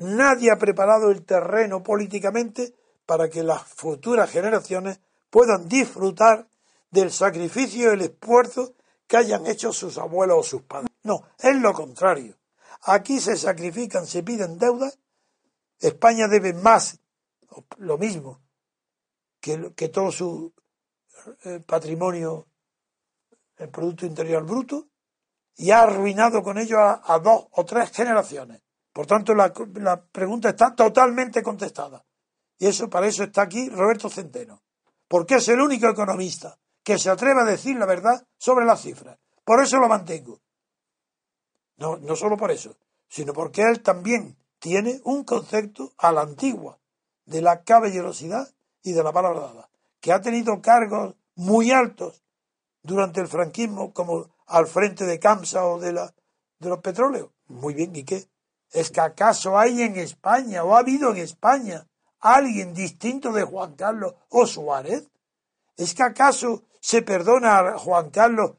nadie ha preparado el terreno políticamente para que las futuras generaciones puedan disfrutar del sacrificio y el esfuerzo que hayan hecho sus abuelos o sus padres. No, es lo contrario. Aquí se sacrifican, se piden deudas. España debe más, lo mismo, que, que todo su eh, patrimonio, el Producto Interior Bruto, y ha arruinado con ello a, dos o tres generaciones. Por tanto, la, pregunta está totalmente contestada. Y eso, para eso está aquí Roberto Centeno. Porque es el único economista que se atreve a decir la verdad sobre las cifras. Por eso lo mantengo. No, no solo por eso, sino porque él también tiene un concepto a la antigua de la caballerosidad y de la palabra dada, que ha tenido cargos muy altos durante el franquismo, como al frente de Camsa o de, la, de los petróleos. Muy bien, ¿y qué? ¿Es que acaso hay en España o ha habido en España alguien distinto de Juan Carlos o Suárez? ¿Es que acaso se perdona a Juan Carlos,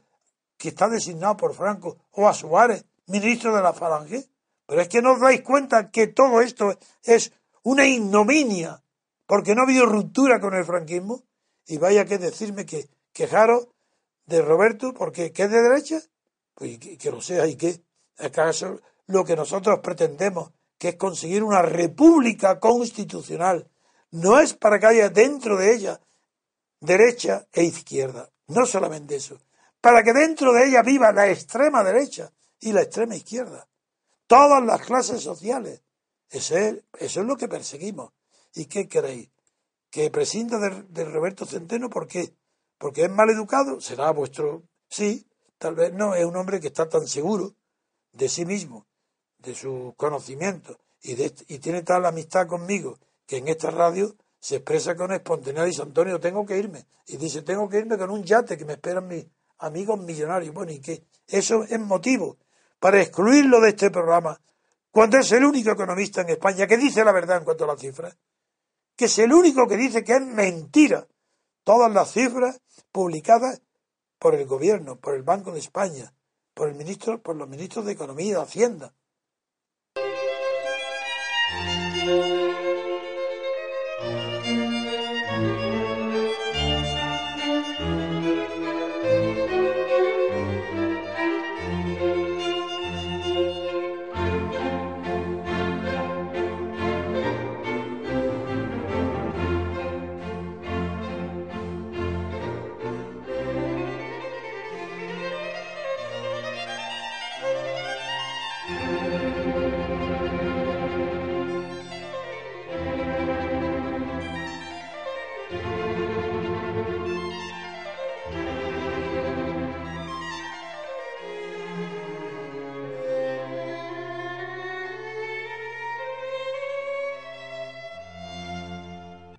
que está designado por Franco, o a Suárez, ministro de la Falange? Pero es que no os dais cuenta que todo esto es una ignominia, porque no ha habido ruptura con el franquismo. Y vaya que decirme que quejaros de Roberto, porque ¿qué es de derecha? Pues que, lo sea, ¿y qué? ¿Acaso lo que nosotros pretendemos, que es conseguir una república constitucional, no es para que haya dentro de ella derecha e izquierda. No solamente eso, para que dentro de ella viva la extrema derecha y la extrema izquierda. Todas las clases sociales. Eso es, eso es lo que perseguimos. ¿Y qué queréis? ¿Que prescinda de, Roberto Centeno? ¿Por qué? ¿Porque es mal educado? Será vuestro. Sí, tal vez no, es un hombre que está tan seguro de sí mismo, de su conocimiento y, de, y tiene tal amistad conmigo que en esta radio se expresa con espontaneidad y dice, Antonio, tengo que irme. Y dice, tengo que irme con un yate que me esperan mis amigos millonarios. Bueno, ¿y qué? Eso es motivo para excluirlo de este programa, cuando es el único economista en España que dice la verdad en cuanto a las cifras, que es el único que dice que es mentira todas las cifras publicadas por el gobierno, por el Banco de España, por el ministro, por los ministros de Economía y de Hacienda. Thank you.